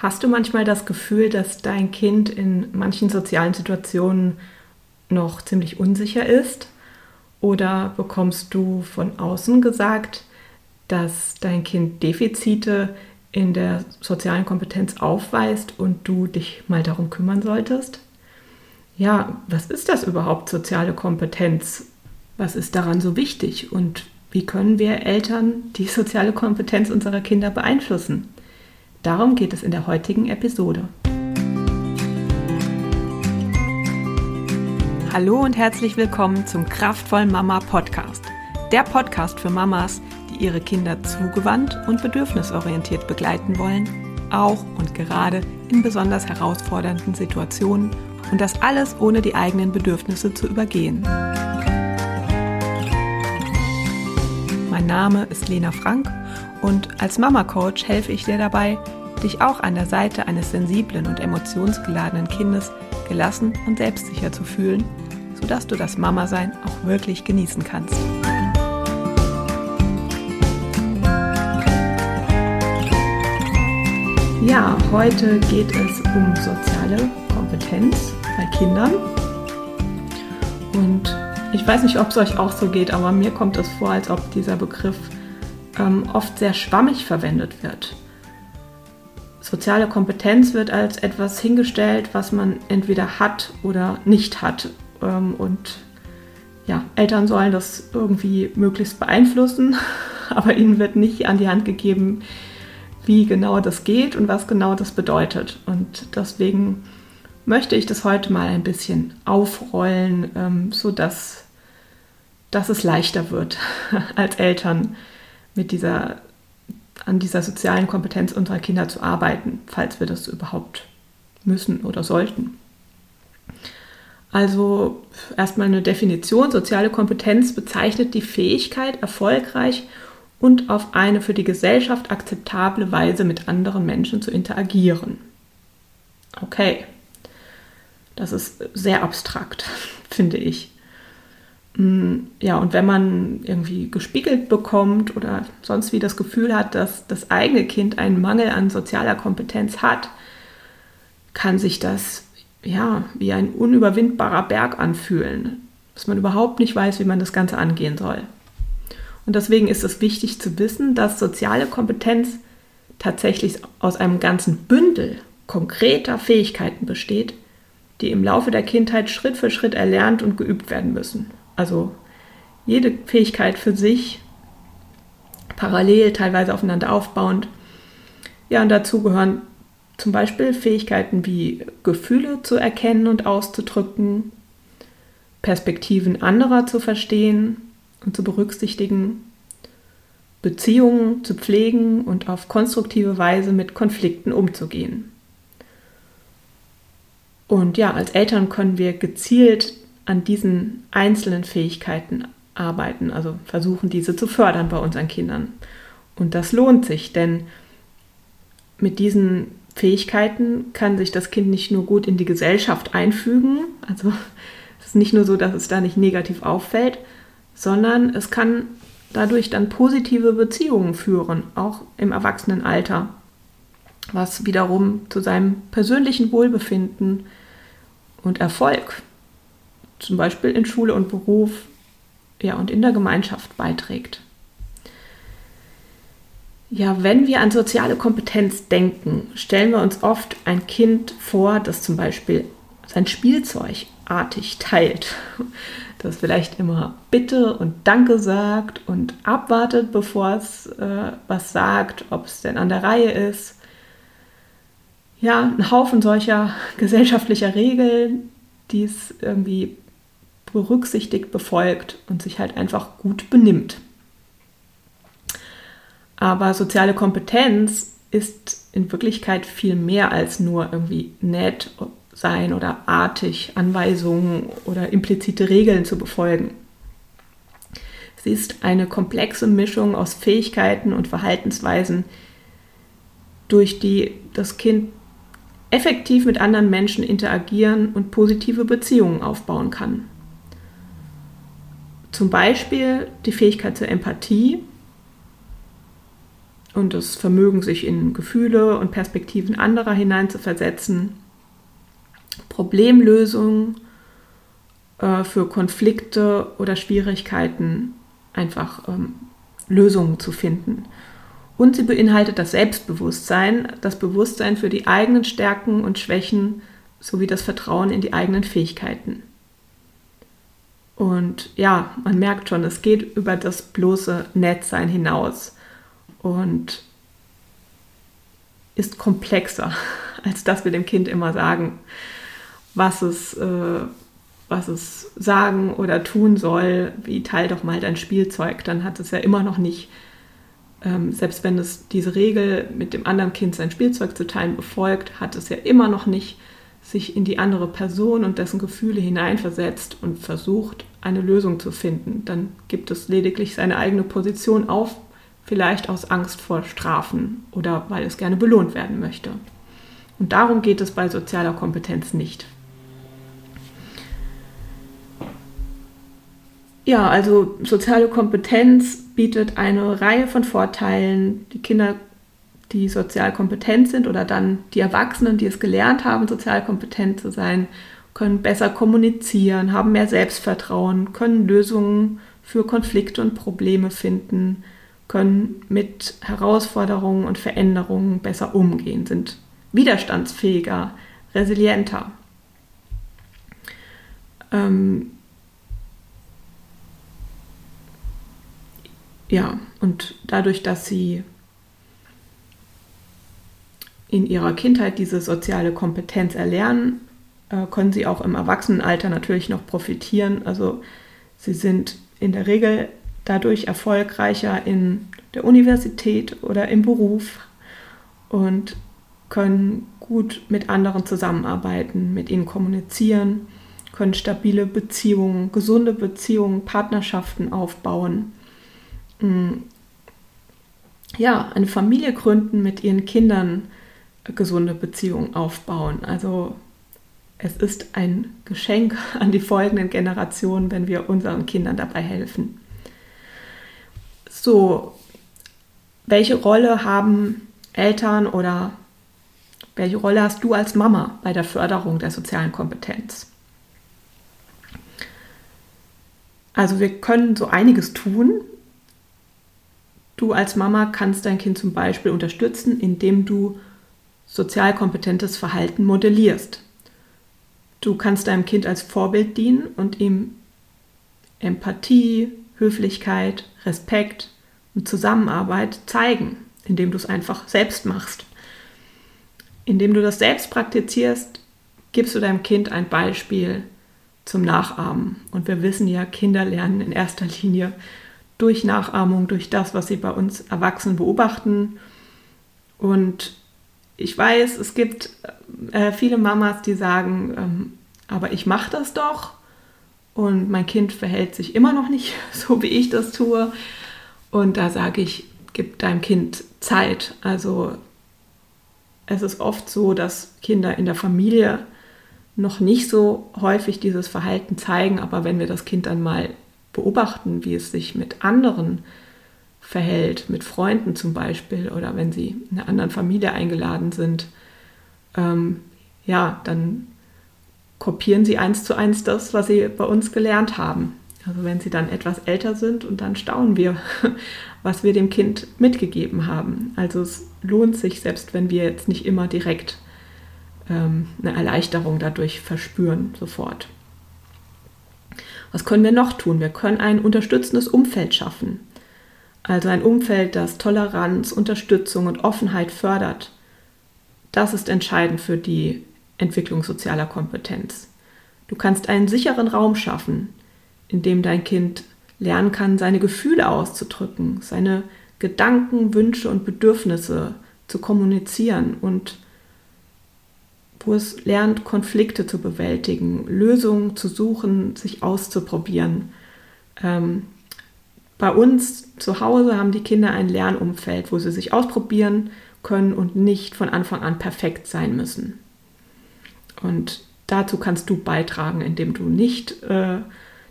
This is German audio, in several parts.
Hast du manchmal das Gefühl, dass dein Kind in manchen sozialen Situationen noch ziemlich unsicher ist? Oder bekommst du von außen gesagt, dass dein Kind Defizite in der sozialen Kompetenz aufweist und du dich mal darum kümmern solltest? Ja, was ist das überhaupt, soziale Kompetenz? Was ist daran so wichtig und wie können wir Eltern die soziale Kompetenz unserer Kinder beeinflussen? Darum geht es in der heutigen Episode. Hallo und herzlich willkommen zum Kraftvollen Mama Podcast. Der Podcast für Mamas, die ihre Kinder zugewandt und bedürfnisorientiert begleiten wollen, auch und gerade in besonders herausfordernden Situationen und das alles ohne die eigenen Bedürfnisse zu übergehen. Mein Name ist Lena Frank und als Mama-Coach helfe ich dir dabei, dich auch an der Seite eines sensiblen und emotionsgeladenen Kindes gelassen und selbstsicher zu fühlen, sodass du das Mama-Sein auch wirklich genießen kannst. Ja, heute geht es um soziale Kompetenz bei Kindern. Und ich weiß nicht, ob es euch auch so geht, aber mir kommt es vor, als ob dieser Begriff ähm, oft sehr schwammig verwendet wird. Soziale Kompetenz wird als etwas hingestellt, was man entweder hat oder nicht hat. Ähm, und ja, Eltern sollen das irgendwie möglichst beeinflussen, aber ihnen wird nicht an die Hand gegeben, wie genau das geht und was genau das bedeutet. Und deswegen möchte ich das heute mal ein bisschen aufrollen, ähm, sodass dass es leichter wird als Eltern mit dieser, an dieser sozialen Kompetenz unserer Kinder zu arbeiten, falls wir das überhaupt müssen oder sollten. Also erstmal eine Definition. Soziale Kompetenz bezeichnet die Fähigkeit, erfolgreich und auf eine für die Gesellschaft akzeptable Weise mit anderen Menschen zu interagieren. Okay, das ist sehr abstrakt, finde ich. Mm, ja, und wenn man irgendwie gespiegelt bekommt oder sonst wie das Gefühl hat, dass das eigene Kind einen Mangel an sozialer Kompetenz hat, kann sich das ja wie ein unüberwindbarer Berg anfühlen, dass man überhaupt nicht weiß, wie man das Ganze angehen soll. Und deswegen ist es wichtig zu wissen, dass soziale Kompetenz tatsächlich aus einem ganzen Bündel konkreter Fähigkeiten besteht, die im Laufe der Kindheit Schritt für Schritt erlernt und geübt werden müssen. Also jede Fähigkeit für sich, parallel, teilweise aufeinander aufbauend. Ja, und dazu gehören zum Beispiel Fähigkeiten wie Gefühle zu erkennen und auszudrücken, Perspektiven anderer zu verstehen und zu berücksichtigen, Beziehungen zu pflegen und auf konstruktive Weise mit Konflikten umzugehen. Und ja, als Eltern können wir gezielt an diesen einzelnen Fähigkeiten arbeiten, also versuchen, diese zu fördern bei unseren Kindern. Und das lohnt sich, denn mit diesen Fähigkeiten kann sich das Kind nicht nur gut in die Gesellschaft einfügen, also es ist nicht nur so, dass es da nicht negativ auffällt, sondern es kann dadurch dann positive Beziehungen führen, auch im Erwachsenenalter, was wiederum zu seinem persönlichen Wohlbefinden und Erfolg zum Beispiel in Schule und Beruf ja, und in der Gemeinschaft beiträgt. Ja, wenn wir an soziale Kompetenz denken, stellen wir uns oft ein Kind vor, das zum Beispiel sein Spielzeug artig teilt, das vielleicht immer Bitte und Danke sagt und abwartet, bevor es äh, was sagt, ob es denn an der Reihe ist. Ja, ein Haufen solcher gesellschaftlicher Regeln, die es irgendwie berücksichtigt, befolgt und sich halt einfach gut benimmt. Aber soziale Kompetenz ist in Wirklichkeit viel mehr als nur irgendwie nett sein oder artig Anweisungen oder implizite Regeln zu befolgen. Sie ist eine komplexe Mischung aus Fähigkeiten und Verhaltensweisen, durch die das Kind effektiv mit anderen Menschen interagieren und positive Beziehungen aufbauen kann. Zum Beispiel die Fähigkeit zur Empathie, und das Vermögen, sich in Gefühle und Perspektiven anderer hineinzuversetzen, Problemlösungen äh, für Konflikte oder Schwierigkeiten einfach ähm, Lösungen zu finden. Und sie beinhaltet das Selbstbewusstsein, das Bewusstsein für die eigenen Stärken und Schwächen sowie das Vertrauen in die eigenen Fähigkeiten. Und ja, man merkt schon, es geht über das bloße Nettsein hinaus und ist komplexer, als dass wir dem Kind immer sagen, was es, äh, was es sagen oder tun soll, wie teil doch mal dein Spielzeug, dann hat es ja immer noch nicht, ähm, selbst wenn es diese Regel mit dem anderen Kind sein Spielzeug zu teilen befolgt, hat es ja immer noch nicht sich in die andere Person und dessen Gefühle hineinversetzt und versucht, eine Lösung zu finden. Dann gibt es lediglich seine eigene Position auf, vielleicht aus Angst vor Strafen oder weil es gerne belohnt werden möchte. Und darum geht es bei sozialer Kompetenz nicht. Ja, also soziale Kompetenz bietet eine Reihe von Vorteilen. Die Kinder, die sozial kompetent sind oder dann die Erwachsenen, die es gelernt haben, sozial kompetent zu sein, können besser kommunizieren, haben mehr Selbstvertrauen, können Lösungen für Konflikte und Probleme finden, können mit Herausforderungen und Veränderungen besser umgehen, sind widerstandsfähiger, resilienter. Ähm, ja, und dadurch, dass sie in ihrer Kindheit diese soziale Kompetenz erlernen, äh, können sie auch im Erwachsenenalter natürlich noch profitieren. Also sie sind in der Regel dadurch erfolgreicher in der Universität oder im Beruf und können gut mit anderen zusammenarbeiten, mit ihnen kommunizieren, können stabile Beziehungen, gesunde Beziehungen, Partnerschaften aufbauen Mm, ja, eine Familie gründen, mit ihren Kindern gesunde Beziehungen aufbauen. Also es ist ein Geschenk an die folgenden Generationen, wenn wir unseren Kindern dabei helfen. So, welche Rolle haben Eltern oder welche Rolle hast du als Mama bei der Förderung der sozialen Kompetenz? Also wir können so einiges tun, Du als Mama kannst dein Kind zum Beispiel unterstützen, indem du sozial kompetentes Verhalten modellierst. Du kannst deinem Kind als Vorbild dienen und ihm Empathie, Höflichkeit, Respekt und Zusammenarbeit zeigen, indem du es einfach selbst machst. Indem du das selbst praktizierst, gibst du deinem Kind ein Beispiel zum Nachahmen. Und wir wissen ja, Kinder lernen in erster Linie durch Nachahmung, durch das, was sie bei uns Erwachsenen beobachten. Und ich weiß, es gibt äh, viele Mamas, die sagen, ähm, aber ich mache das doch und mein Kind verhält sich immer noch nicht so, wie ich das tue. Und da sage ich, gib deinem Kind Zeit. Also es ist oft so, dass Kinder in der Familie noch nicht so häufig dieses Verhalten zeigen, aber wenn wir das Kind dann mal beobachten, wie es sich mit anderen verhält, mit Freunden zum Beispiel oder wenn sie in einer anderen Familie eingeladen sind, ähm, ja, dann kopieren sie eins zu eins das, was sie bei uns gelernt haben. Also wenn sie dann etwas älter sind und dann staunen wir, was wir dem Kind mitgegeben haben. Also es lohnt sich, selbst wenn wir jetzt nicht immer direkt ähm, eine Erleichterung dadurch verspüren, sofort. Was können wir noch tun? Wir können ein unterstützendes Umfeld schaffen. Also ein Umfeld, das Toleranz, Unterstützung und Offenheit fördert. Das ist entscheidend für die Entwicklung sozialer Kompetenz. Du kannst einen sicheren Raum schaffen, in dem dein Kind lernen kann, seine Gefühle auszudrücken, seine Gedanken, Wünsche und Bedürfnisse zu kommunizieren und wo es lernt, Konflikte zu bewältigen, Lösungen zu suchen, sich auszuprobieren. Ähm, bei uns zu Hause haben die Kinder ein Lernumfeld, wo sie sich ausprobieren können und nicht von Anfang an perfekt sein müssen. Und dazu kannst du beitragen, indem du nicht äh,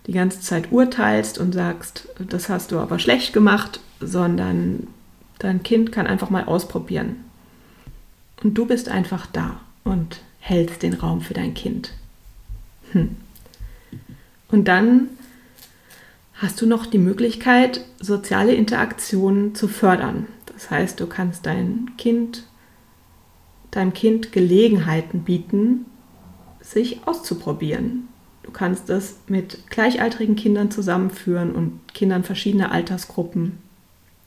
die ganze Zeit urteilst und sagst, das hast du aber schlecht gemacht, sondern Dein Kind kann einfach mal ausprobieren. Und du bist einfach da und hältst den Raum für dein Kind. Hm. Und dann hast du noch die Möglichkeit, soziale Interaktionen zu fördern. Das heißt, du kannst dein Kind, deinem Kind Gelegenheiten bieten, sich auszuprobieren. Du kannst es mit gleichaltrigen Kindern zusammenführen und Kindern verschiedener Altersgruppen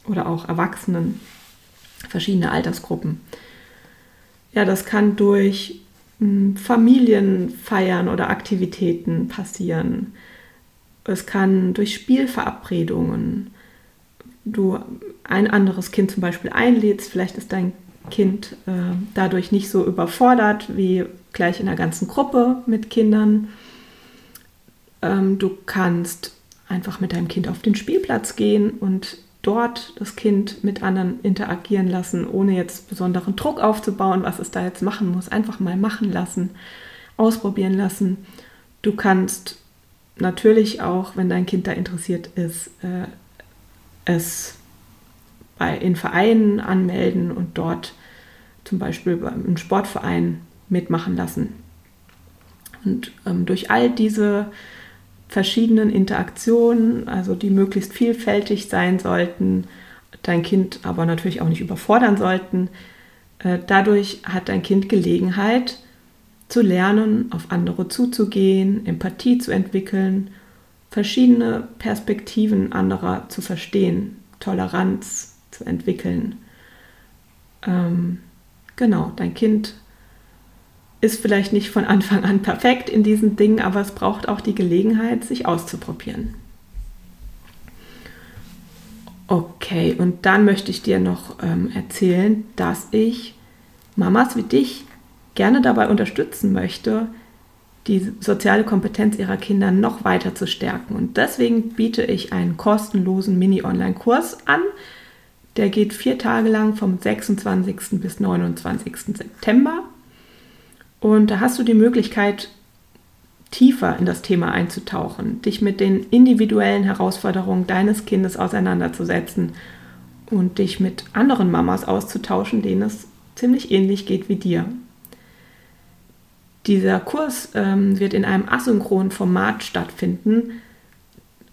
oder auch Erwachsenen verschiedene Altersgruppen. Ja, das kann durch hm, Familienfeiern oder Aktivitäten passieren. Es kann durch Spielverabredungen. Du ein anderes Kind zum Beispiel einlädst, vielleicht ist dein Kind äh, dadurch nicht so überfordert wie gleich in der ganzen Gruppe mit Kindern. Ähm, du kannst einfach mit deinem Kind auf den Spielplatz gehen und dort das Kind mit anderen interagieren lassen, ohne jetzt besonderen Druck aufzubauen, was es da jetzt machen muss. Einfach mal machen lassen, ausprobieren lassen. Du kannst natürlich auch, wenn dein Kind da interessiert ist, äh, es bei, in Vereinen anmelden und dort zum Beispiel im Sportverein mitmachen lassen. Und ähm, durch all diese verschiedenen Interaktionen, also die möglichst vielfältig sein sollten, dein Kind aber natürlich auch nicht überfordern sollten, äh, dadurch hat dein Kind Gelegenheit zu lernen, auf andere zuzugehen, Empathie zu entwickeln, verschiedene Perspektiven anderer zu verstehen, Toleranz zu entwickeln. Ähm, genau, dein Kind ist vielleicht nicht von Anfang an perfekt in diesen Dingen, aber es braucht auch die Gelegenheit, sich auszuprobieren. Okay, und dann möchte ich dir noch ähm, erzählen, dass ich Mamas wie dich gerne dabei unterstützen möchte, die soziale Kompetenz ihrer Kinder noch weiter zu stärken. Und deswegen biete ich einen kostenlosen Mini-Online-Kurs an. Der geht vier Tage lang vom 26. bis 29. September. Und da hast du die Möglichkeit, tiefer in das Thema einzutauchen, dich mit den individuellen Herausforderungen deines Kindes auseinanderzusetzen und dich mit anderen Mamas auszutauschen, denen es ziemlich ähnlich geht wie dir. Dieser Kurs ähm, wird in einem asynchronen Format stattfinden.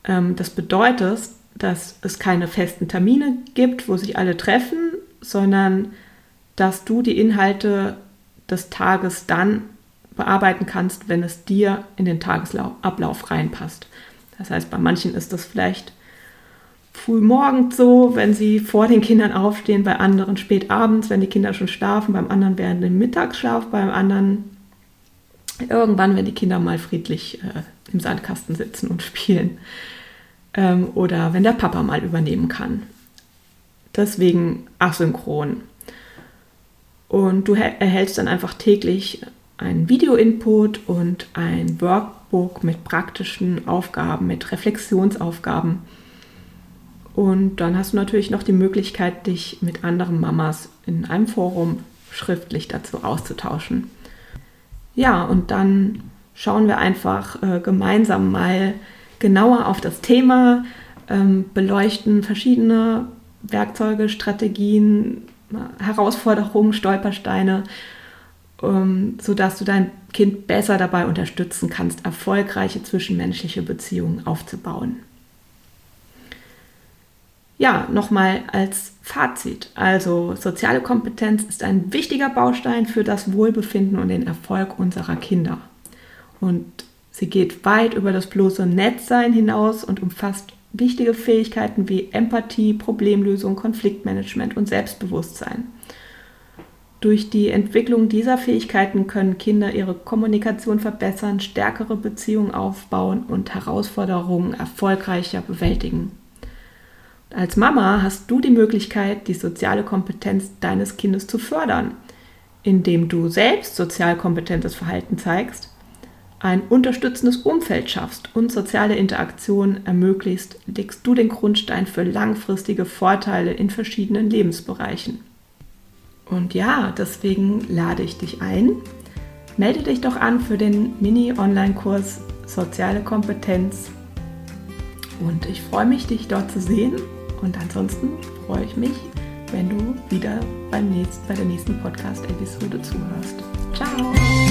Ähm, das bedeutet, dass es keine festen Termine gibt, wo sich alle treffen, sondern dass du die Inhalte des Tages dann bearbeiten kannst, wenn es dir in den Tagesablauf reinpasst. Das heißt, bei manchen ist das vielleicht früh morgens so, wenn sie vor den Kindern aufstehen, bei anderen spät abends, wenn die Kinder schon schlafen, beim anderen während dem Mittagsschlaf, beim anderen irgendwann, wenn die Kinder mal friedlich äh, im Sandkasten sitzen und spielen. Ähm, oder wenn der Papa mal übernehmen kann. Deswegen asynchron. Und du erhältst dann einfach täglich einen Video-Input und ein Workbook mit praktischen Aufgaben, mit Reflexionsaufgaben. Und dann hast du natürlich noch die Möglichkeit, dich mit anderen Mamas in einem Forum schriftlich dazu auszutauschen. Ja, und dann schauen wir einfach äh, gemeinsam mal genauer auf das Thema, ähm, beleuchten verschiedene Werkzeuge, Strategien, Herausforderungen, Stolpersteine, ähm, sodass du dein Kind besser dabei unterstützen kannst, erfolgreiche zwischenmenschliche Beziehungen aufzubauen. Ja, nochmal als Fazit. Also soziale Kompetenz ist ein wichtiger Baustein für das Wohlbefinden und den Erfolg unserer Kinder. Und sie geht weit über das bloße Netzsein hinaus und umfasst wichtige Fähigkeiten wie Empathie, Problemlösung, Konfliktmanagement und Selbstbewusstsein. Durch die Entwicklung dieser Fähigkeiten können Kinder ihre Kommunikation verbessern, stärkere Beziehungen aufbauen und Herausforderungen erfolgreicher bewältigen. Als Mama hast du die Möglichkeit, die soziale Kompetenz deines Kindes zu fördern, indem du selbst sozial kompetentes Verhalten zeigst ein unterstützendes Umfeld schaffst und soziale Interaktion ermöglicht, legst du den Grundstein für langfristige Vorteile in verschiedenen Lebensbereichen. Und ja, deswegen lade ich dich ein. Melde dich doch an für den Mini-Online-Kurs Soziale Kompetenz. Und ich freue mich, dich dort zu sehen. Und ansonsten freue ich mich, wenn du wieder beim nächsten, bei der nächsten Podcast-Episode zuhörst. Ciao!